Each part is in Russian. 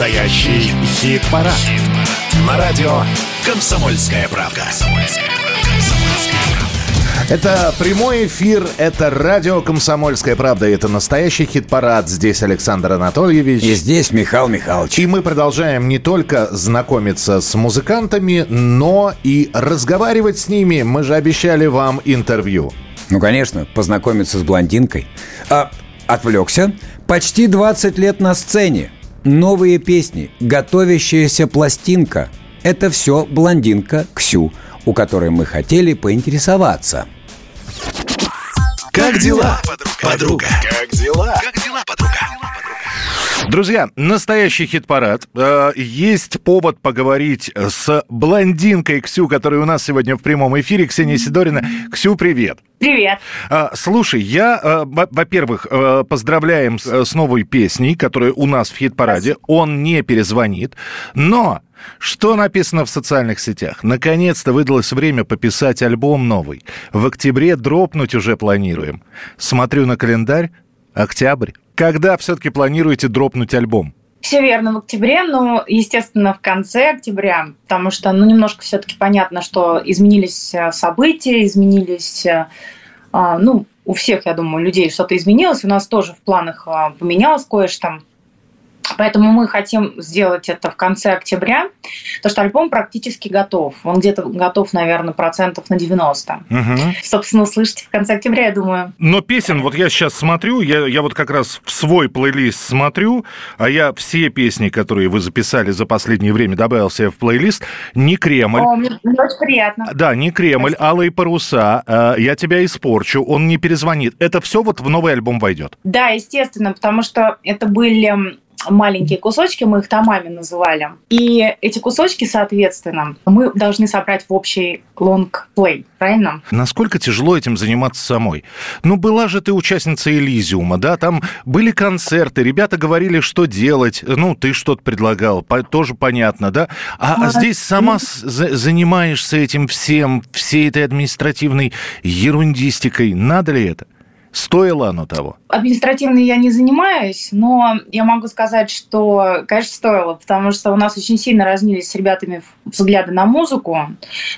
Настоящий хит-парад. Хит На радио «Комсомольская правка». Это прямой эфир, это радио «Комсомольская правда», это настоящий хит-парад. Здесь Александр Анатольевич. И здесь Михаил Михайлович. И мы продолжаем не только знакомиться с музыкантами, но и разговаривать с ними. Мы же обещали вам интервью. Ну, конечно, познакомиться с блондинкой. А, отвлекся. Почти 20 лет на сцене. Новые песни, готовящаяся пластинка. Это все блондинка Ксю, у которой мы хотели поинтересоваться – как дела, подруга? Как дела? Как дела? Друзья, настоящий хит-парад. Э, есть повод поговорить с блондинкой Ксю, которая у нас сегодня в прямом эфире. Ксения Сидорина. Ксю, привет. Привет. Э, слушай, я, э, во-первых, поздравляем с новой песней, которая у нас в хит-параде. Он не перезвонит, но что написано в социальных сетях? Наконец-то выдалось время пописать альбом новый. В октябре дропнуть уже планируем. Смотрю на календарь. Октябрь. Когда все-таки планируете дропнуть альбом? Все верно, в октябре, но, естественно, в конце октября, потому что, ну, немножко все-таки понятно, что изменились э, события, изменились, э, а, ну, у всех, я думаю, людей что-то изменилось, у нас тоже в планах а, поменялось кое-что. Поэтому мы хотим сделать это в конце октября, потому что альбом практически готов. Он где-то готов, наверное, процентов на 90. Угу. Собственно, услышите в конце октября, я думаю. Но песен, вот я сейчас смотрю, я, я вот как раз в свой плейлист смотрю, а я все песни, которые вы записали за последнее время, добавил себе в плейлист. Не Кремль. О, мне, мне очень приятно. Да, не Кремль, Спасибо. Алые паруса, э, Я тебя испорчу, он не перезвонит. Это все вот в новый альбом войдет? Да, естественно, потому что это были маленькие кусочки, мы их томами называли. И эти кусочки, соответственно, мы должны собрать в общий лонгплей, правильно? Насколько тяжело этим заниматься самой? Ну, была же ты участница Элизиума, да, там были концерты, ребята говорили, что делать, ну, ты что-то предлагал, тоже понятно, да? А, а здесь сама занимаешься этим всем, всей этой административной ерундистикой. Надо ли это? Стоило оно того? Административно я не занимаюсь, но я могу сказать, что, конечно, стоило, потому что у нас очень сильно разнились с ребятами взгляды на музыку,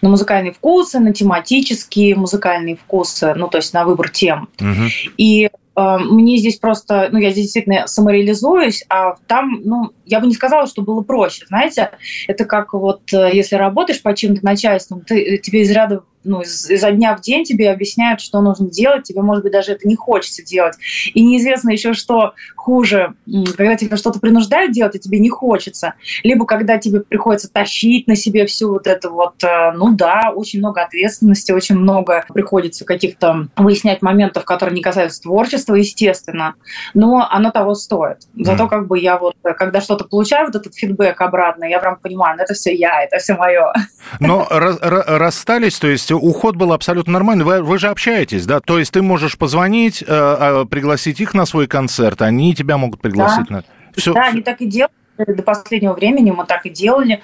на музыкальные вкусы, на тематические музыкальные вкусы, ну, то есть на выбор тем. Угу. И э, мне здесь просто, ну, я здесь действительно самореализуюсь, а там, ну, я бы не сказала, что было проще, знаете, это как вот, э, если работаешь по чьим-то начальством, ты, тебе из ряда ну, изо дня в день тебе объясняют, что нужно делать, тебе, может быть, даже это не хочется делать. И неизвестно еще, что хуже, когда тебе что-то принуждают делать, и тебе не хочется, либо когда тебе приходится тащить на себе всю вот это вот, э, ну да, очень много ответственности, очень много приходится каких-то выяснять моментов, которые не касаются творчества, естественно, но оно того стоит. Зато как бы я вот, когда что-то получаю, вот этот фидбэк обратно, я прям понимаю, ну это все я, это все мое. Но расстались, то есть уход был абсолютно нормальный. Вы, вы же общаетесь, да? То есть ты можешь позвонить, э, а, пригласить их на свой концерт, они тебя могут пригласить да. на... Все. Да, они так и делают. До последнего времени мы так и делали,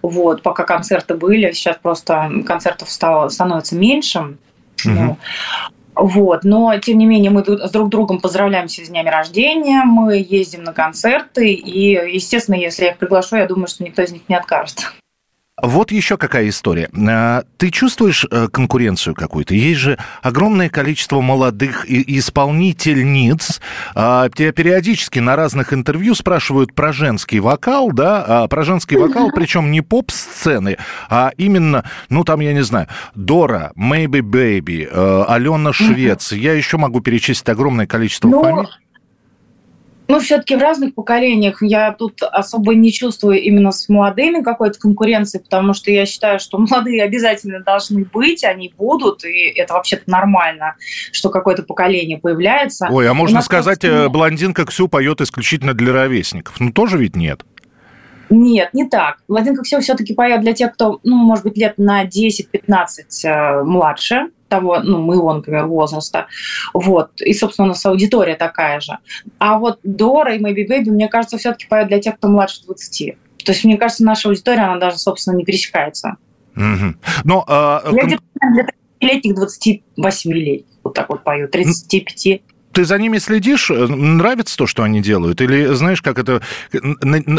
вот, пока концерты были. Сейчас просто концертов стало, становится меньше. Угу. Ну, вот. Но, тем не менее, мы с друг другом поздравляемся с днями рождения, мы ездим на концерты, и, естественно, если я их приглашу, я думаю, что никто из них не откажет. Вот еще какая история. А, ты чувствуешь э, конкуренцию какую-то? Есть же огромное количество молодых исполнительниц. А, тебя периодически на разных интервью спрашивают про женский вокал, да, а, про женский вокал, причем не поп-сцены, а именно, ну там, я не знаю, Дора, Maybe Baby, э, Алена Швец. Я еще могу перечислить огромное количество ну, фамилий. Ну, все-таки в разных поколениях я тут особо не чувствую именно с молодыми какой-то конкуренции, потому что я считаю, что молодые обязательно должны быть, они будут, и это вообще-то нормально, что какое-то поколение появляется. Ой, а можно сказать, просто... Э, блондинка Ксю поет исключительно для ровесников. Ну, тоже ведь нет. Нет, не так. Блондинка Ксю все-таки поет для тех, кто, ну, может быть, лет на 10-15 э, младше, того, ну, моего, например, возраста. Вот. И, собственно, у нас аудитория такая же. А вот Дора и Maybe Baby, мне кажется, все-таки поют для тех, кто младше 20. То есть, мне кажется, наша аудитория, она даже, собственно, не пересекается. Угу. Но, а... Я где-то для 30-летних 28 лет вот так вот пою, 35. ты за ними следишь? Нравится то, что они делают? Или знаешь, как это...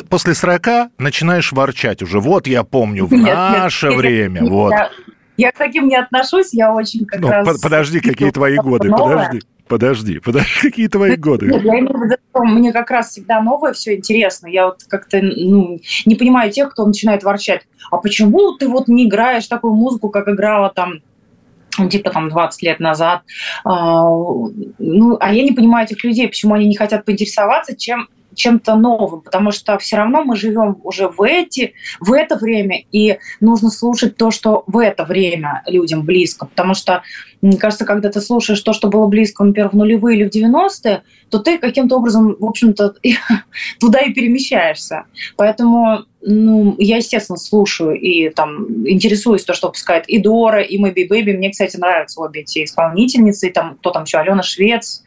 После 40 начинаешь ворчать уже. Вот я помню, в нет, наше нет, время. Нет, вот. Я, я к таким не отношусь, я очень как ну, раз... Подожди, какие твои годы, подожди. Подожди, подожди, какие твои годы? Нет, я имею в виду, что мне как раз всегда новое все интересно. Я вот как-то ну, не понимаю тех, кто начинает ворчать. А почему ты вот не играешь такую музыку, как играла там типа там 20 лет назад. А, ну, а я не понимаю этих людей, почему они не хотят поинтересоваться, чем чем-то новым, потому что все равно мы живем уже в, эти, в это время, и нужно слушать то, что в это время людям близко, потому что, мне кажется, когда ты слушаешь то, что было близко, например, в нулевые или в 90-е, то ты каким-то образом, в общем-то, туда и перемещаешься. Поэтому ну, я, естественно, слушаю и там интересуюсь то, что выпускает и Дора, и Мэби Бэби. Мне, кстати, нравятся обе эти исполнительницы. И там, кто там еще, Алена Швец,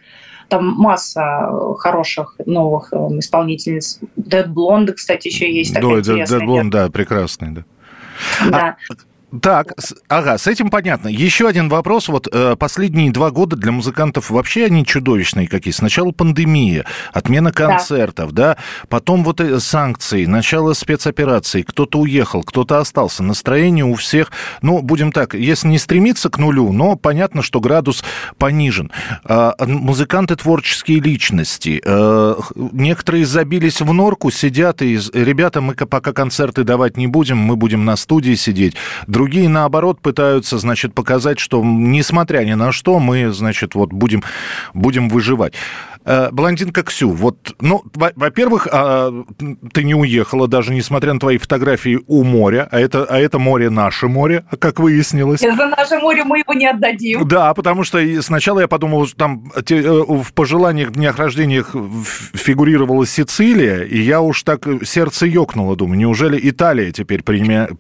там масса э, хороших новых э, исполнительниц. Dead Blonde, кстати, еще есть. Да, Dead Blonde, да, прекрасный, да. Да. А, так, ага, с этим понятно. Еще один вопрос. Вот э, последние два года для музыкантов вообще они чудовищные какие. Сначала пандемия, отмена концертов, да, да? потом вот э, санкции, начало спецопераций, кто-то уехал, кто-то остался. Настроение у всех, ну, будем так, если не стремиться к нулю, но понятно, что градус понижен. Э, музыканты творческие личности. Э, некоторые забились в норку, сидят и, ребята, мы пока концерты давать не будем, мы будем на студии сидеть Другие, наоборот, пытаются, значит, показать, что, несмотря ни на что, мы, значит, вот будем, будем выживать. Э, блондинка Ксю, вот, ну, во-первых, а, ты не уехала, даже несмотря на твои фотографии у моря, а это, а это море наше море, как выяснилось. Это наше море, мы его не отдадим. Да, потому что сначала я подумал, что там э, в пожеланиях, днях рождения фигурировала Сицилия, и я уж так сердце ёкнуло, думаю, неужели Италия теперь принимает?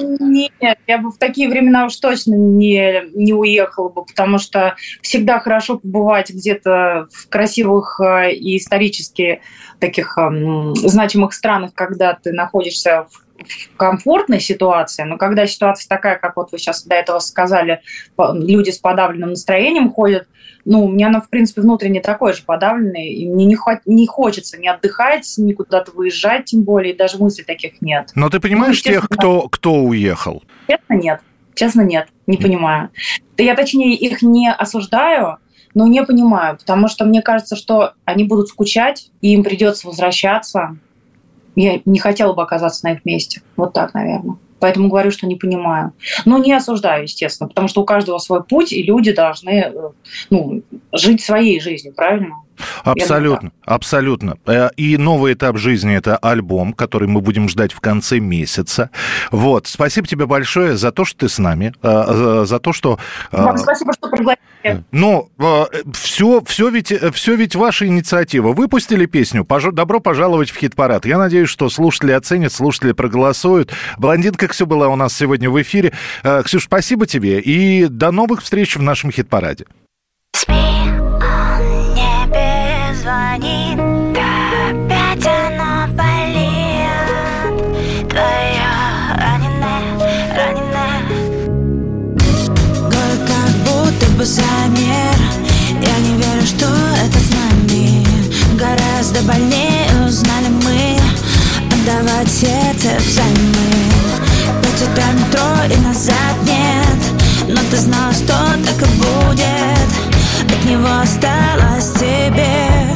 Да нет, я бы в такие времена уж точно не, не уехала бы, потому что всегда хорошо побывать где-то в красивом новых э, и исторически таких эм, значимых странах, когда ты находишься в комфортной ситуации, но когда ситуация такая, как вот вы сейчас до этого сказали, люди с подавленным настроением ходят, ну, у меня оно, в принципе, внутренне такое же подавленное, и мне не, не хочется ни отдыхать, ни куда-то выезжать, тем более, и даже мыслей таких нет. Но ты понимаешь ну, тех, кто, кто уехал? Честно, нет. Честно, нет, не понимаю. Я, точнее, их не осуждаю, но не понимаю, потому что мне кажется, что они будут скучать, и им придется возвращаться. Я не хотела бы оказаться на их месте. Вот так, наверное. Поэтому говорю, что не понимаю. Но не осуждаю, естественно, потому что у каждого свой путь, и люди должны э, ну, жить своей жизнью, правильно? Абсолютно, абсолютно. Э, и новый этап жизни – это альбом, который мы будем ждать в конце месяца. Вот. Спасибо тебе большое за то, что ты с нами, э, за то, что... Э, Вам спасибо, что пригласили. Ну, все, все, ведь, все ведь ваша инициатива. Выпустили песню «Добро пожаловать в хит-парад». Я надеюсь, что слушатели оценят, слушатели проголосуют. Блондинка Ксю была у нас сегодня в эфире. Ксюш, спасибо тебе и до новых встреч в нашем хит-параде. Звонит Опять оно болит. Твое раненое, раненое Город как будто бы замер. Я не верю, что это с нами. Гораздо больнее узнали мы. Отдавать сердце взаймы. Пять утра метро и назад нет Но ты знала, что так и будет. От него осталось тебе